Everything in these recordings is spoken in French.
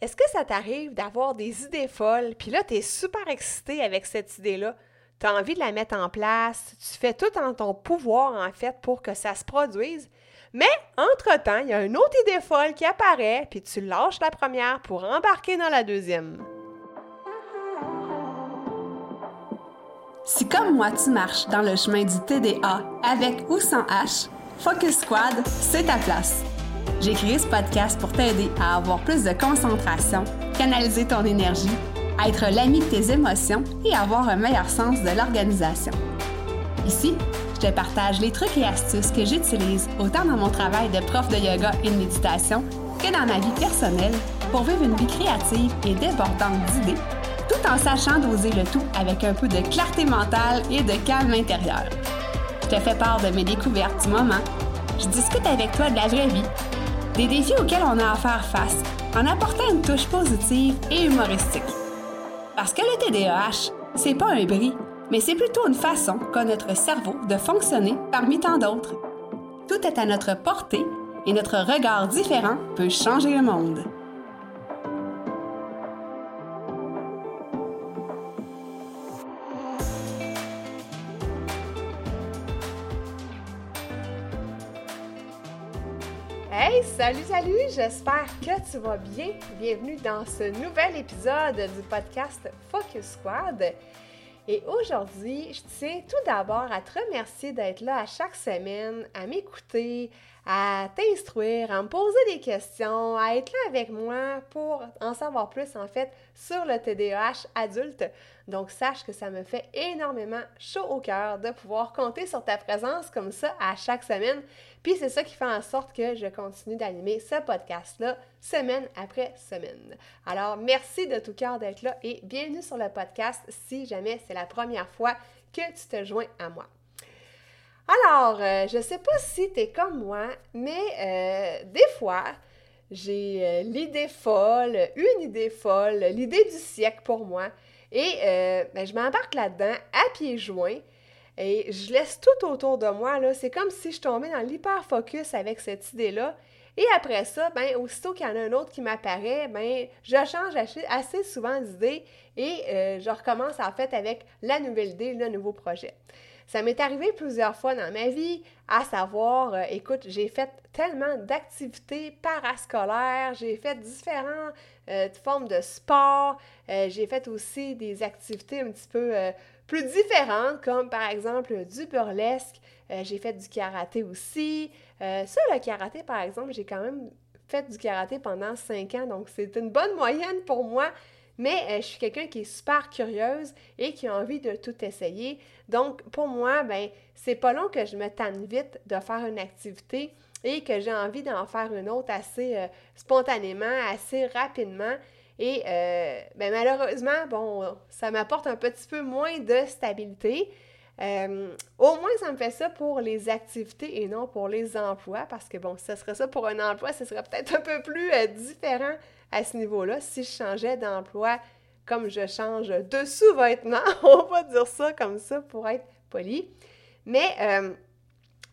Est-ce que ça t'arrive d'avoir des idées folles, puis là, tu super excité avec cette idée-là? Tu as envie de la mettre en place, tu fais tout en ton pouvoir, en fait, pour que ça se produise. Mais, entre-temps, il y a une autre idée folle qui apparaît, puis tu lâches la première pour embarquer dans la deuxième. Si comme moi, tu marches dans le chemin du TDA avec ou sans H, Focus Squad, c'est ta place. J'ai créé ce podcast pour t'aider à avoir plus de concentration, canaliser ton énergie, être l'ami de tes émotions et avoir un meilleur sens de l'organisation. Ici, je te partage les trucs et astuces que j'utilise autant dans mon travail de prof de yoga et de méditation que dans ma vie personnelle pour vivre une vie créative et débordante d'idées, tout en sachant doser le tout avec un peu de clarté mentale et de calme intérieur. Je te fais part de mes découvertes du moment. Je discute avec toi de la vraie vie des défis auxquels on a à faire face en apportant une touche positive et humoristique. Parce que le TDAH, c'est pas un bris, mais c'est plutôt une façon qu'a notre cerveau de fonctionner parmi tant d'autres. Tout est à notre portée et notre regard différent peut changer le monde. Hey, salut, salut! J'espère que tu vas bien. Bienvenue dans ce nouvel épisode du podcast Focus Squad. Et aujourd'hui, je tiens tout d'abord à te remercier d'être là à chaque semaine, à m'écouter, à t'instruire, à me poser des questions, à être là avec moi pour en savoir plus en fait sur le TDAH adulte. Donc sache que ça me fait énormément chaud au cœur de pouvoir compter sur ta présence comme ça à chaque semaine. Puis c'est ça qui fait en sorte que je continue d'animer ce podcast-là semaine après semaine. Alors merci de tout cœur d'être là et bienvenue sur le podcast si jamais c'est la première fois que tu te joins à moi. Alors, euh, je sais pas si tu es comme moi, mais euh, des fois, j'ai euh, l'idée folle, une idée folle, l'idée du siècle pour moi. Et ben, je m'embarque là-dedans à pieds joints et je laisse tout autour de moi. C'est comme si je tombais dans l'hyper-focus avec cette idée-là. Et après ça, ben, aussitôt qu'il y en a un autre qui m'apparaît, ben, je change assez souvent d'idée et je recommence en fait avec la nouvelle idée, le nouveau projet. Ça m'est arrivé plusieurs fois dans ma vie, à savoir, euh, écoute, j'ai fait tellement d'activités parascolaires, j'ai fait différentes euh, formes de sport, euh, j'ai fait aussi des activités un petit peu plus différentes, comme par exemple du burlesque, j'ai fait du karaté aussi. ça, le karaté, par exemple, j'ai quand même fait du karaté pendant cinq ans, donc c'est une bonne moyenne pour moi mais euh, je suis quelqu'un qui est super curieuse et qui a envie de tout essayer. Donc, pour moi, ben, c'est pas long que je me tanne vite de faire une activité et que j'ai envie d'en faire une autre assez euh, spontanément, assez rapidement. Et euh, ben, malheureusement, bon, ça m'apporte un petit peu moins de stabilité. au moins, ça me fait ça pour les activités et non pour les emplois, parce que bon, ce serait ça pour un emploi, ce serait peut-être un peu plus différent à ce niveau-là. Si je changeais d'emploi comme je change de sous-vêtements, on va dire ça comme ça pour être poli. Mais euh,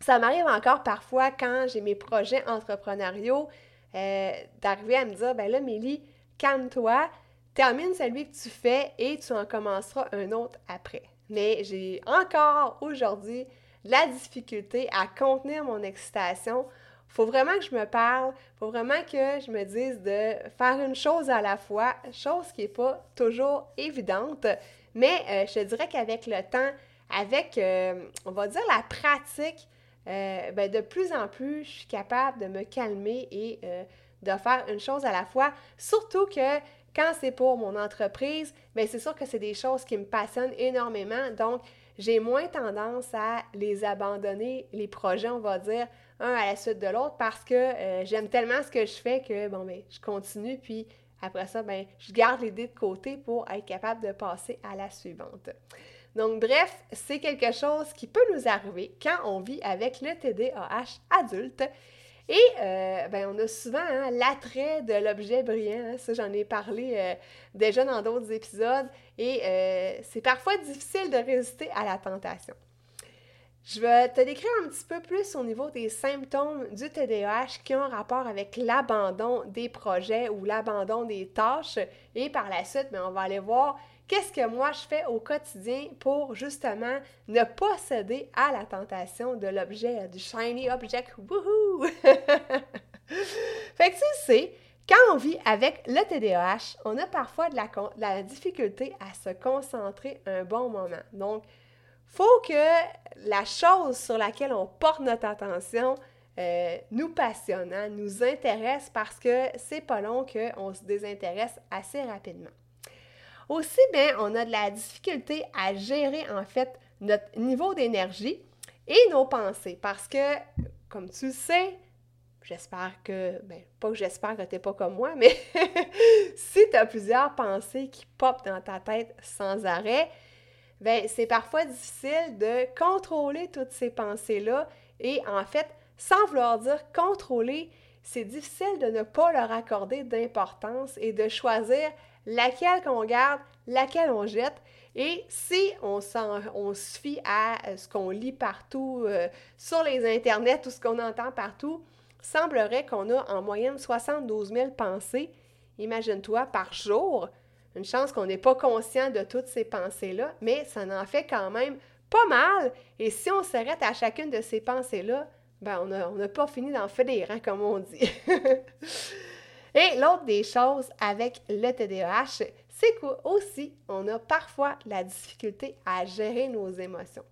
ça m'arrive encore parfois quand j'ai mes projets entrepreneuriaux euh, d'arriver à me dire, ben là, Mélie, calme-toi, termine celui que tu fais et tu en commenceras un autre après. Mais j'ai encore aujourd'hui la difficulté à contenir mon excitation faut vraiment que je me parle, faut vraiment que je me dise de faire une chose à la fois, chose qui n'est pas toujours évidente, mais euh, je dirais qu'avec le temps, avec, euh, on va dire, la pratique, euh, ben, de plus en plus, je suis capable de me calmer et de faire une chose à la fois, surtout que quand c'est pour mon entreprise, bien, c'est sûr que c'est des choses qui me passionnent énormément, donc j'ai moins tendance à les abandonner, les projets, on va dire, un à la suite de l'autre parce que euh, j'aime tellement ce que je fais que, bon, ben, je continue, puis après ça, ben, je garde l'idée de côté pour être capable de passer à la suivante. Donc, bref, c'est quelque chose qui peut nous arriver quand on vit avec le TDAH adulte. Et euh, ben, on a souvent hein, l'attrait de l'objet brillant. Hein. ça, j'en ai parlé euh, déjà dans d'autres épisodes. Et c'est parfois difficile de résister à la tentation. Je vais te décrire un petit peu plus au niveau des symptômes du TDAH qui ont rapport avec l'abandon des projets ou l'abandon des tâches. Et par la suite, ben, on va aller voir qu'est-ce que moi je fais au quotidien pour justement ne pas céder à la tentation de l'objet, du shiny object. Woohoo! fait que tu sais, quand on vit avec le TDAH, on a parfois de la, difficulté à se concentrer un bon moment. Donc, faut que la chose sur laquelle on porte notre attention euh, nous passionne, nous intéresse parce que c'est pas long qu'on se désintéresse assez rapidement. Aussi, bien, on a de la difficulté à gérer en fait notre niveau d'énergie et nos pensées parce que, comme tu le sais, J'espère que, ben, pas que j'espère que tu n'es pas comme moi, mais si tu as plusieurs pensées qui popent dans ta tête sans arrêt, ben, c'est parfois difficile de contrôler toutes ces pensées-là. Et en fait, sans vouloir dire contrôler, c'est difficile de ne pas leur accorder d'importance et de choisir laquelle qu'on garde, laquelle on jette. Et si on, se fie à ce qu'on lit partout euh, sur les internets ou ce qu'on entend partout, semblerait qu'on a en moyenne 72 000 pensées, imagine-toi, par jour. Une chance qu'on n'est pas conscient de toutes ces pensées-là, mais ça en fait quand même pas mal. Et si on s'arrête à chacune de ces pensées-là, ben on n'a pas fini d'en finir, hein, comme on dit. Et l'autre des choses avec le TDAH, c'est qu'aussi, on a parfois la difficulté à gérer nos émotions.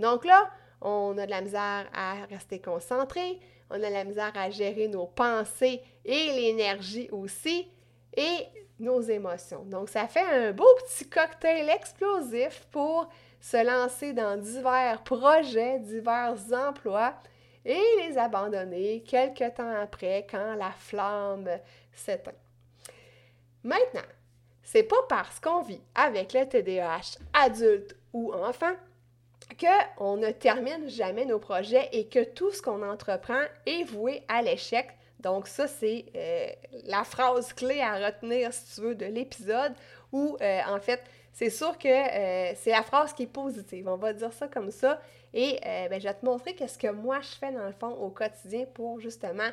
Donc là, on a de la misère à rester concentré, on a la misère à gérer nos pensées et l'énergie aussi, et nos émotions. Donc, ça fait un beau petit cocktail explosif pour se lancer dans divers projets, divers emplois et les abandonner quelques temps après quand la flamme s'éteint. Maintenant, c'est pas parce qu'on vit avec le TDAH adulte ou enfant qu'on ne termine jamais nos projets et que tout ce qu'on entreprend est voué à l'échec. Donc ça, c'est euh, la phrase clé à retenir, si tu veux, de l'épisode, où euh, en fait, c'est sûr que euh, c'est la phrase qui est positive. On va dire ça comme ça. Et ben, je vais te montrer qu'est-ce que moi je fais dans le fond au quotidien pour justement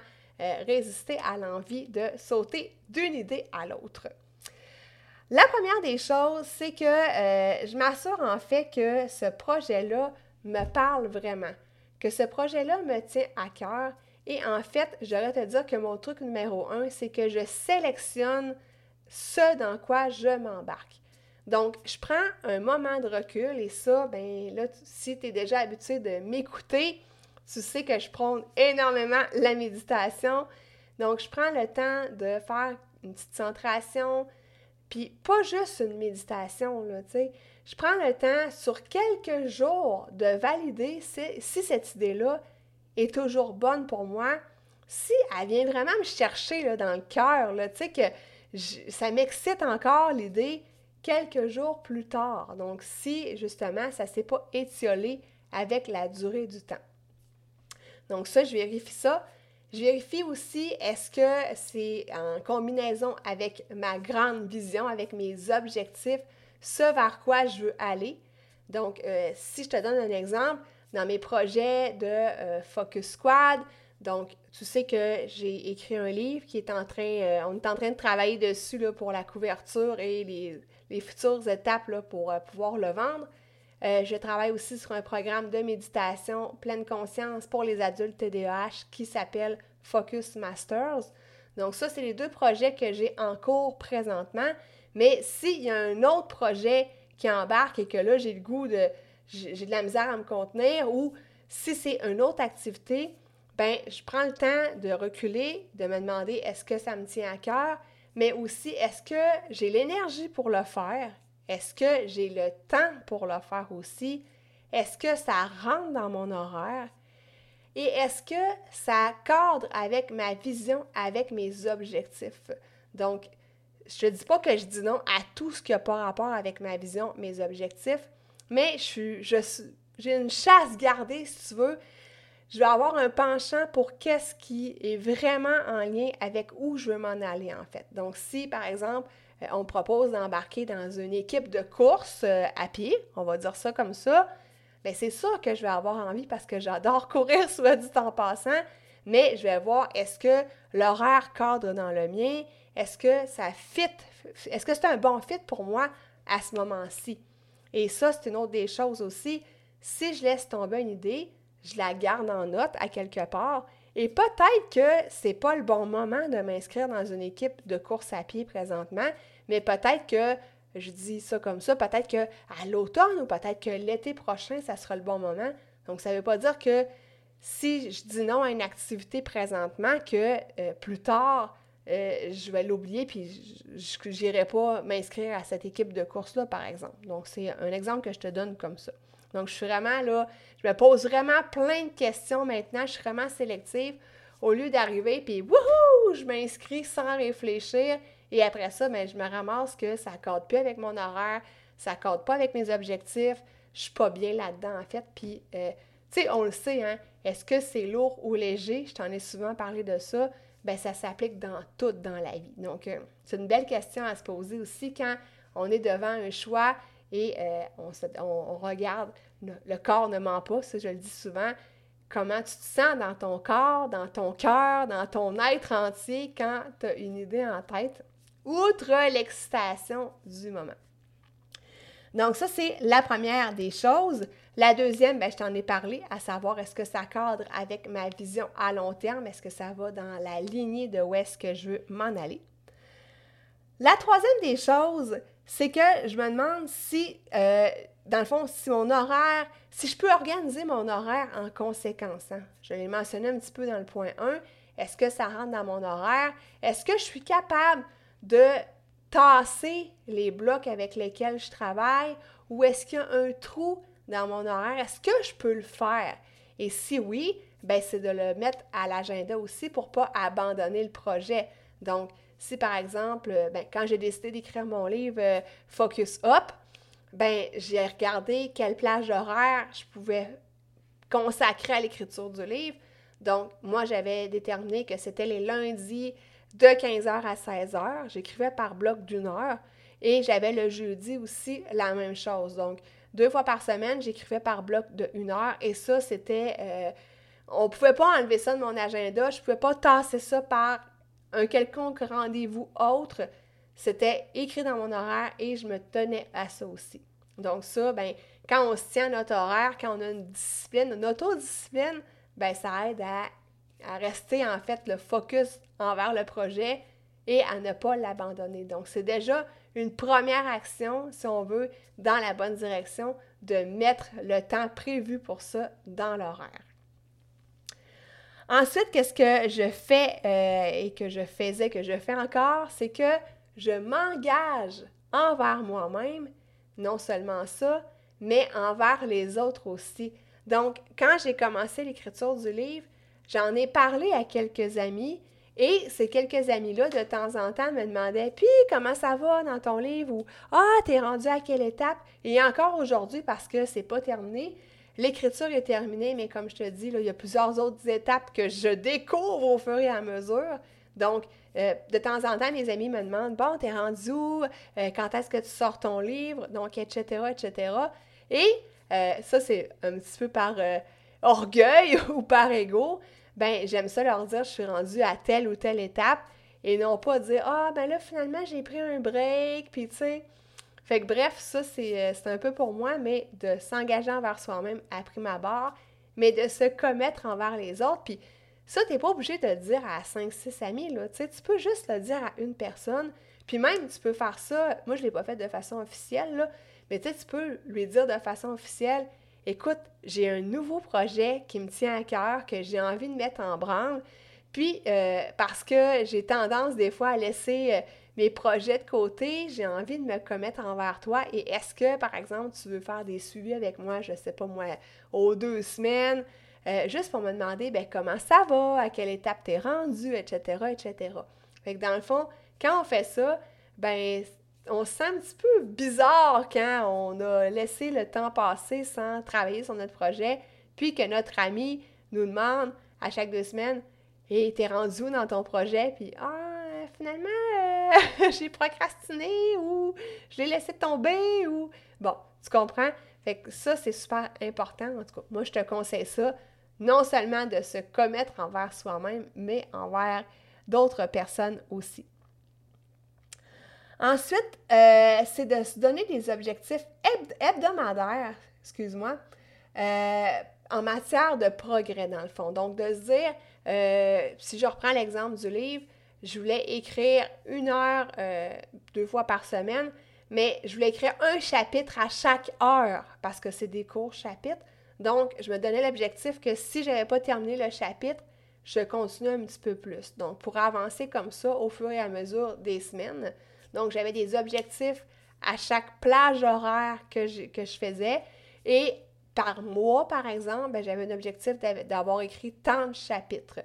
résister à l'envie de sauter d'une idée à l'autre. La première des choses, c'est que je m'assure en fait que ce projet-là me parle vraiment, que ce projet-là me tient à cœur. Et en fait, j'aurais te dire que mon truc numéro un, c'est que je sélectionne ce dans quoi je m'embarque. Donc, je prends un moment de recul et ça, ben là, si tu es déjà habitué de m'écouter, tu sais que je prône énormément la méditation. Donc, je prends le temps de faire une petite centration, puis pas juste une méditation, là, tu sais. Je prends le temps sur quelques jours de valider si, cette idée-là est toujours bonne pour moi, si elle vient vraiment me chercher là, dans le cœur, tu sais, que ça m'excite encore l'idée quelques jours plus tard. Donc, si justement ça ne s'est pas étiolé avec la durée du temps. Donc, ça, je vérifie ça. Je vérifie aussi est-ce que c'est en combinaison avec ma grande vision, avec mes objectifs, ce vers quoi je veux aller. Donc, euh, si je te donne un exemple, dans mes projets de euh, Focus Squad, donc tu sais que j'ai écrit un livre qui est en train, euh, on est en train de travailler dessus là, pour la couverture et les, futures étapes pour pouvoir le vendre. je travaille aussi sur un programme de méditation pleine conscience pour les adultes TDAH qui s'appelle Focus Masters. Donc ça, c'est les deux projets que j'ai en cours présentement. Mais s'il y a un autre projet qui embarque et que là, j'ai le goût de... j'ai de la misère à me contenir ou si c'est une autre activité, ben je prends le temps de reculer, de me demander est-ce que ça me tient à cœur, mais aussi est-ce que j'ai l'énergie pour le faire? Est-ce que j'ai le temps pour le faire aussi? Est-ce que ça rentre dans mon horaire? Et est-ce que ça cadre avec ma vision, avec mes objectifs? Donc, je ne dis pas que je dis non à tout ce qui n'a pas rapport avec ma vision, mes objectifs, mais je j'ai une chasse gardée, si tu veux. Je vais avoir un penchant pour qu'est-ce qui est vraiment en lien avec où je veux m'en aller, en fait. Donc, si, par exemple, euh, on me propose d'embarquer dans une équipe de course euh, à pied, on va dire ça comme ça, bien c'est sûr que je vais avoir envie parce que j'adore courir, soit du temps passant, mais je vais voir est-ce que l'horaire cadre dans le mien, est-ce que ça fit, est-ce que c'est un bon fit pour moi à ce moment-ci? Et ça, c'est une autre des choses aussi. Si je laisse tomber une idée, je la garde en note à quelque part. Et peut-être que c'est pas le bon moment de m'inscrire dans une équipe de course à pied présentement, mais peut-être que je dis ça comme ça, peut-être que à l'automne ou peut-être que l'été prochain, ça sera le bon moment. Donc, ça ne veut pas dire que si je dis non à une activité présentement, que euh, plus tard, euh, je vais l'oublier puis je n'irai pas m'inscrire à cette équipe de course-là, par exemple. Donc, c'est un exemple que je te donne comme ça. Donc, je suis vraiment là, je me pose vraiment plein de questions maintenant, je suis vraiment sélective. Au lieu d'arriver, puis wouhou, je m'inscris sans réfléchir. Et après ça, ben, je me ramasse que ça ne cadre plus avec mon horaire, ça ne pas avec mes objectifs, je suis pas bien là-dedans, en fait. Puis, euh, tu sais, on le sait, hein, est-ce que c'est lourd ou léger? Je t'en ai souvent parlé de ça. Ben, ça s'applique dans tout dans la vie. Donc, euh, c'est une belle question à se poser aussi quand on est devant un choix et euh, on, regarde, le, corps ne ment pas, ça je le dis souvent, comment tu te sens dans ton corps, dans ton cœur, dans ton être entier quand tu as une idée en tête, outre l'excitation du moment? Donc ça, c'est la première des choses. La deuxième, ben, je t'en ai parlé, à savoir est-ce que ça cadre avec ma vision à long terme, est-ce que ça va dans la lignée de où est-ce que je veux m'en aller? La troisième des choses, c'est que je me demande si, euh, dans le fond, si mon horaire, si je peux organiser mon horaire en conséquence. Hein. Je l'ai mentionné un petit peu dans le point 1. Est-ce que ça rentre dans mon horaire? Est-ce que je suis capable de tasser les blocs avec lesquels je travaille? Ou est-ce qu'il y a un trou dans mon horaire? Est-ce que je peux le faire? Et si oui, ben c'est de le mettre à l'agenda aussi pour ne pas abandonner le projet. Donc, si par exemple, euh, ben, quand j'ai décidé d'écrire mon livre euh, Focus Up, ben, j'ai regardé quelle plage horaire je pouvais consacrer à l'écriture du livre. Donc, moi, j'avais déterminé que c'était les lundis de 15h à 16h. J'écrivais par bloc d'une heure. Et j'avais le jeudi aussi la même chose. Donc, deux fois par semaine, j'écrivais par bloc de une heure. Et ça, c'était... Euh, on ne pouvait pas enlever ça de mon agenda. Je ne pouvais pas tasser ça par un quelconque rendez-vous autre, c'était écrit dans mon horaire et je me tenais à ça aussi. Donc ça, ben, quand on se tient à notre horaire, quand on a une discipline, une autodiscipline, ben, ça aide à rester en fait le focus envers le projet et à ne pas l'abandonner. Donc c'est déjà une première action, si on veut, dans la bonne direction, de mettre le temps prévu pour ça dans l'horaire. Ensuite, qu'est-ce que je fais euh, et que je faisais, que je fais encore, c'est que je m'engage envers moi-même, non seulement ça, mais envers les autres aussi. Donc, quand j'ai commencé l'écriture du livre, j'en ai parlé à quelques amis et ces quelques amis-là, de temps en temps, me demandaient Puis, comment ça va dans ton livre? Ou Ah, t'es rendu à quelle étape? Et encore aujourd'hui, parce que c'est pas terminé, L'écriture est terminée, mais comme je te dis, il y a plusieurs autres étapes que je découvre au fur et à mesure. Donc, euh, de temps en temps, mes amis me demandent Bon, t'es rendu où? Euh, Quand est-ce que tu sors ton livre? Donc, etc., etc. Et euh, ça, c'est un petit peu par orgueil ou par ego. Ben, j'aime ça leur dire Je suis rendu à telle ou telle étape et non pas dire Ah, ben là, finalement, j'ai pris un break, puis tu sais. Fait que bref, ça, euh, c'est un peu pour moi, mais de s'engager envers soi-même à prime abord, mais de se commettre envers les autres. Puis ça, tu n'es pas obligé de le dire à 5-6 amis, là. Tu tu peux juste le dire à une personne. Puis même, tu peux faire ça, moi, je l'ai pas fait de façon officielle, là, mais tu peux lui dire de façon officielle, écoute, j'ai un nouveau projet qui me tient à cœur, que j'ai envie de mettre en branle. Puis, euh, parce que j'ai tendance des fois à laisser euh, mes projets de côté, j'ai envie de me commettre envers toi. Et est-ce que, par exemple, tu veux faire des suivis avec moi, je ne sais pas moi, aux deux semaines, euh, juste pour me demander ben, comment ça va, à quelle étape tu es rendu, etc., etc. Fait que dans le fond, quand on fait ça, ben on se sent un petit peu bizarre quand on a laissé le temps passer sans travailler sur notre projet, puis que notre ami nous demande à chaque deux semaines Et t'es rendu où dans ton projet? Puis Ah, finalement, j'ai procrastiné ou je l'ai laissé tomber ou... Bon, tu comprends? Fait que ça, c'est super important. En tout cas, moi, je te conseille ça, non seulement de se commettre envers soi-même, mais envers d'autres personnes aussi. Ensuite, euh, c'est de se donner des objectifs hebdomadaires, excuse-moi, euh, en matière de progrès, dans le fond. Donc, de se dire, euh, si je reprends l'exemple du livre, je voulais écrire une heure deux fois par semaine, mais je voulais écrire un chapitre à chaque heure parce que c'est des courts chapitres. Donc, je me donnais l'objectif que si je n'avais pas terminé le chapitre, je continue un petit peu plus. Donc, pour avancer comme ça au fur et à mesure des semaines. Donc, j'avais des objectifs à chaque plage horaire que je, faisais. Et par mois, par exemple, ben, j'avais un objectif d'avoir écrit tant de chapitres.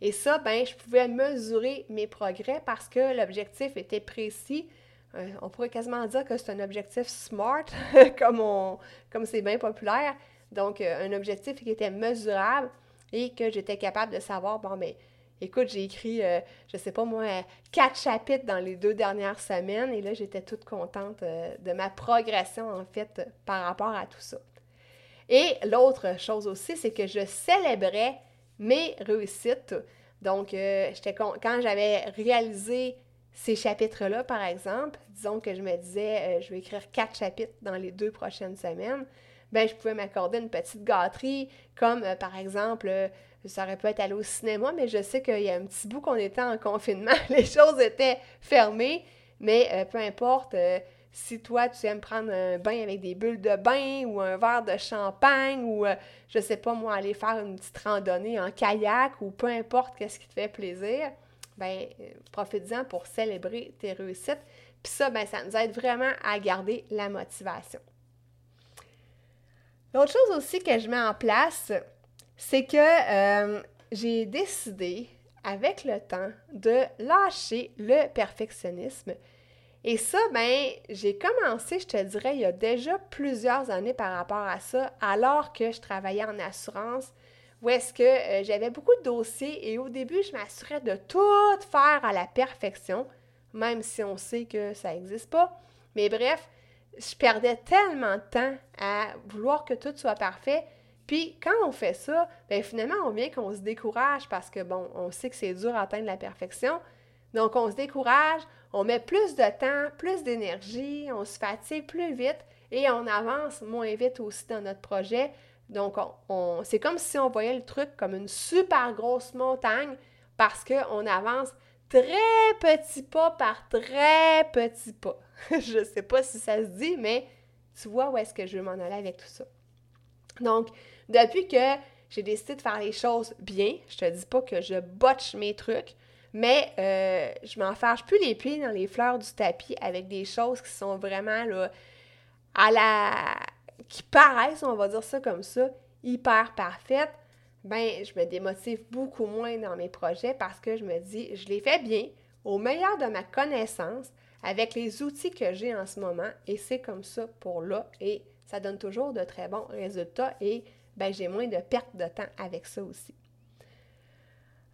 Et ça, ben, je pouvais mesurer mes progrès parce que l'objectif était précis. Euh, on pourrait quasiment dire que c'est un objectif SMART, comme comme c'est bien populaire. Donc, euh, un objectif qui était mesurable et que j'étais capable de savoir, bon, mais écoute, j'ai écrit, je euh, je sais pas moi, quatre chapitres dans les deux dernières semaines et là, j'étais toute contente euh, de ma progression, en fait, par rapport à tout ça. Et l'autre chose aussi, c'est que je célébrais mes réussites. Donc, euh, quand j'avais réalisé ces chapitres-là, par exemple, disons que je me disais, je vais écrire quatre chapitres dans les deux prochaines semaines, ben je pouvais m'accorder une petite gâterie, comme par exemple ça aurait pu être aller au cinéma, mais je sais qu'il y a un petit bout qu'on était en confinement, les choses étaient fermées, mais euh, peu importe, euh, si toi tu aimes prendre un bain avec des bulles de bain ou un verre de champagne ou euh, je sais pas moi aller faire une petite randonnée en kayak ou peu importe qu'est-ce qui te fait plaisir, ben profite-en pour célébrer tes réussites. Puis ça, ben ça nous aide vraiment à garder la motivation. L'autre chose aussi que je mets en place, c'est que euh, j'ai décidé, avec le temps, de lâcher le perfectionnisme. Et ça, ben, j'ai commencé, je te dirais, il y a déjà plusieurs années par rapport à ça, alors que je travaillais en assurance, où est-ce que euh, j'avais beaucoup de dossiers et au début, je m'assurais de tout faire à la perfection, même si on sait que ça n'existe pas. Mais bref, je perdais tellement de temps à vouloir que tout soit parfait puis quand on fait ça, bien finalement, on vient qu'on se décourage parce que, bon, on sait que c'est dur à atteindre la perfection. Donc, on se décourage, on met plus de temps, plus d'énergie, on se fatigue plus vite et on avance moins vite aussi dans notre projet. Donc, on, c'est comme si on voyait le truc comme une super grosse montagne parce qu'on avance très petit pas par très petit pas. je ne sais pas si ça se dit, mais tu vois où est-ce que je veux m'en aller avec tout ça. Donc, depuis que j'ai décidé de faire les choses bien, je te dis pas que je botche mes trucs, mais euh, je m'enfarge plus les pieds dans les fleurs du tapis avec des choses qui sont vraiment là, à la. qui paraissent, on va dire ça comme ça, hyper parfaites. Ben, je me démotive beaucoup moins dans mes projets parce que je me dis, je les fais bien, au meilleur de ma connaissance, avec les outils que j'ai en ce moment, et c'est comme ça pour là, et ça donne toujours de très bons résultats et ben, j'ai moins de perte de temps avec ça aussi.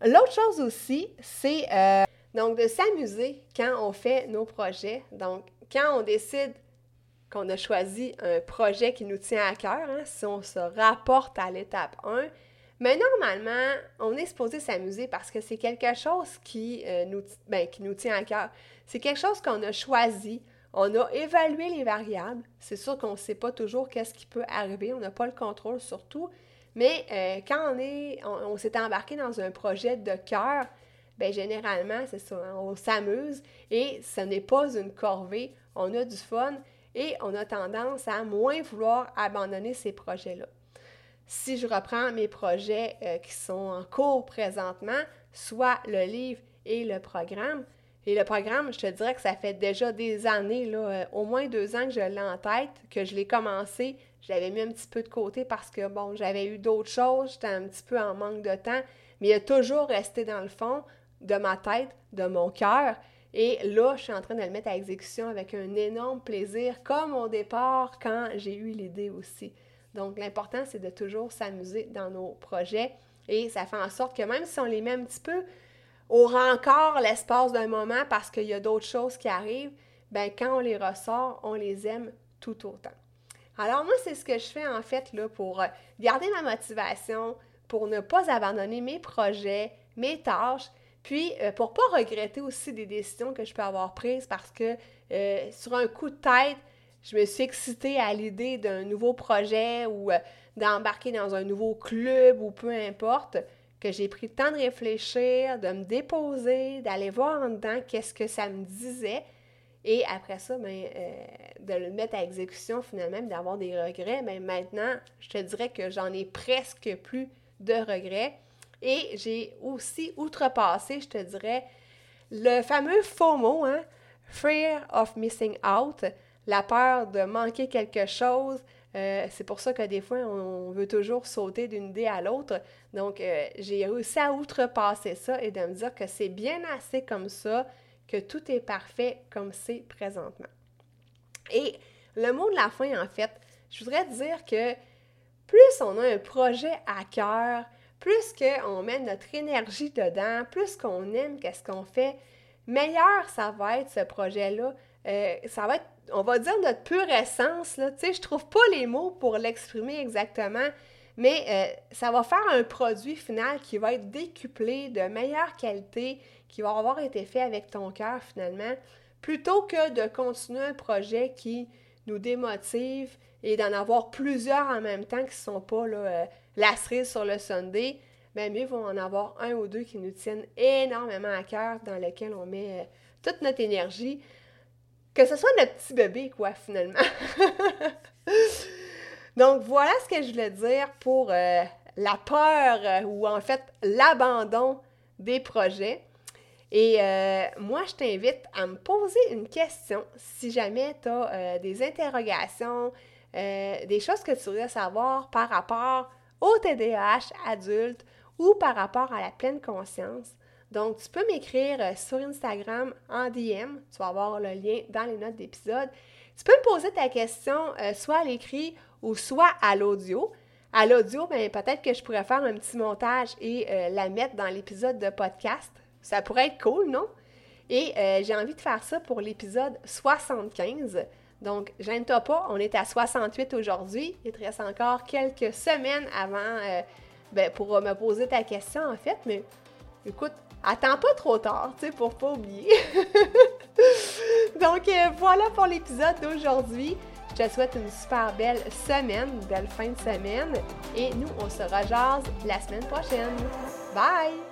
L'autre chose aussi, c'est euh, donc de s'amuser quand on fait nos projets. Donc, quand on décide qu'on a choisi un projet qui nous tient à cœur, hein, si on se rapporte à l'étape 1, mais normalement, on est supposé s'amuser parce que c'est quelque chose qui, euh, nous, ben, qui nous tient à cœur. C'est quelque chose qu'on a choisi, on a évalué les variables. C'est sûr qu'on ne sait pas toujours qu'est-ce qui peut arriver. On n'a pas le contrôle sur tout. Mais euh, quand on est, on, s'est embarqué dans un projet de cœur, bien généralement, c'est ça, hein, on s'amuse et ce n'est pas une corvée. On a du fun et on a tendance à moins vouloir abandonner ces projets-là. Si je reprends mes projets euh, qui sont en cours présentement, soit le livre et le programme, et le programme, je te dirais que ça fait déjà des années, euh, au moins deux ans que je l'ai en tête, que je l'ai commencé. Je l'avais mis un petit peu de côté parce que, bon, j'avais eu d'autres choses, j'étais un petit peu en manque de temps, mais il a toujours resté dans le fond de ma tête, de mon cœur. Et là, je suis en train de le mettre à exécution avec un énorme plaisir, comme au départ quand j'ai eu l'idée aussi. Donc, l'important, c'est de toujours s'amuser dans nos projets et ça fait en sorte que même si on les met un petit peu aura encore l'espace d'un moment parce qu'il y a d'autres choses qui arrivent, ben quand on les ressort, on les aime tout autant. Alors moi, c'est ce que je fais en fait là, pour euh, garder ma motivation, pour ne pas abandonner mes projets, mes tâches, puis euh, pour pas regretter aussi des décisions que je peux avoir prises parce que euh, sur un coup de tête, je me suis excitée à l'idée d'un nouveau projet ou d'embarquer dans un nouveau club ou peu importe, que j'ai pris le temps de réfléchir, de me déposer, d'aller voir en dedans qu'est-ce que ça me disait. Et après ça, ben, euh, de le mettre à exécution finalement, d'avoir des regrets. Mais ben, maintenant, je te dirais que j'en ai presque plus de regrets. Et j'ai aussi outrepassé, je te dirais, le fameux FOMO, hein? Fear of Missing Out, la peur de manquer quelque chose, euh, c'est pour ça que des fois, on veut toujours sauter d'une idée à l'autre. Donc, euh, j'ai réussi à outrepasser ça et de me dire que c'est bien assez comme ça, que tout est parfait comme c'est présentement. Et le mot de la fin, en fait, je voudrais dire que plus on a un projet à cœur, plus qu'on met notre énergie dedans, plus qu'on aime qu'est-ce qu'on fait, meilleur ça va être ce projet-là. Euh, ça va être on va dire notre pure essence, là, tu sais, je trouve pas les mots pour l'exprimer exactement, mais euh, ça va faire un produit final qui va être décuplé, de meilleure qualité, qui va avoir été fait avec ton cœur finalement, plutôt que de continuer un projet qui nous démotive et d'en avoir plusieurs en même temps qui ne sont pas euh, la cerise sur le Sunday, bien mieux vaut en avoir un ou deux qui nous tiennent énormément à cœur, dans lesquels on met euh, toute notre énergie que ce soit notre petit bébé, quoi, finalement. Donc, voilà ce que je voulais dire pour euh, la peur euh, ou en fait l'abandon des projets. Et euh, moi, je t'invite à me poser une question si jamais tu as des interrogations, des choses que tu voudrais savoir par rapport au TDAH adulte ou par rapport à la pleine conscience. Donc, tu peux m'écrire euh, sur Instagram en DM. Tu vas avoir le lien dans les notes d'épisode. Tu peux me poser ta question euh, soit à l'écrit ou soit à l'audio. À l'audio, ben, peut-être que je pourrais faire un petit montage et euh, la mettre dans l'épisode de podcast. Ça pourrait être cool, non? Et j'ai envie de faire ça pour l'épisode 75. Donc, gêne-toi pas, on est à 68 aujourd'hui. Il te reste encore quelques semaines avant ben, pour me poser ta question, en fait. Mais écoute, attends pas trop tard, tu sais, pour pas oublier. Donc euh, voilà pour l'épisode d'aujourd'hui. Je te souhaite une super belle semaine, une belle fin de semaine et nous on se rejase la semaine prochaine. Bye!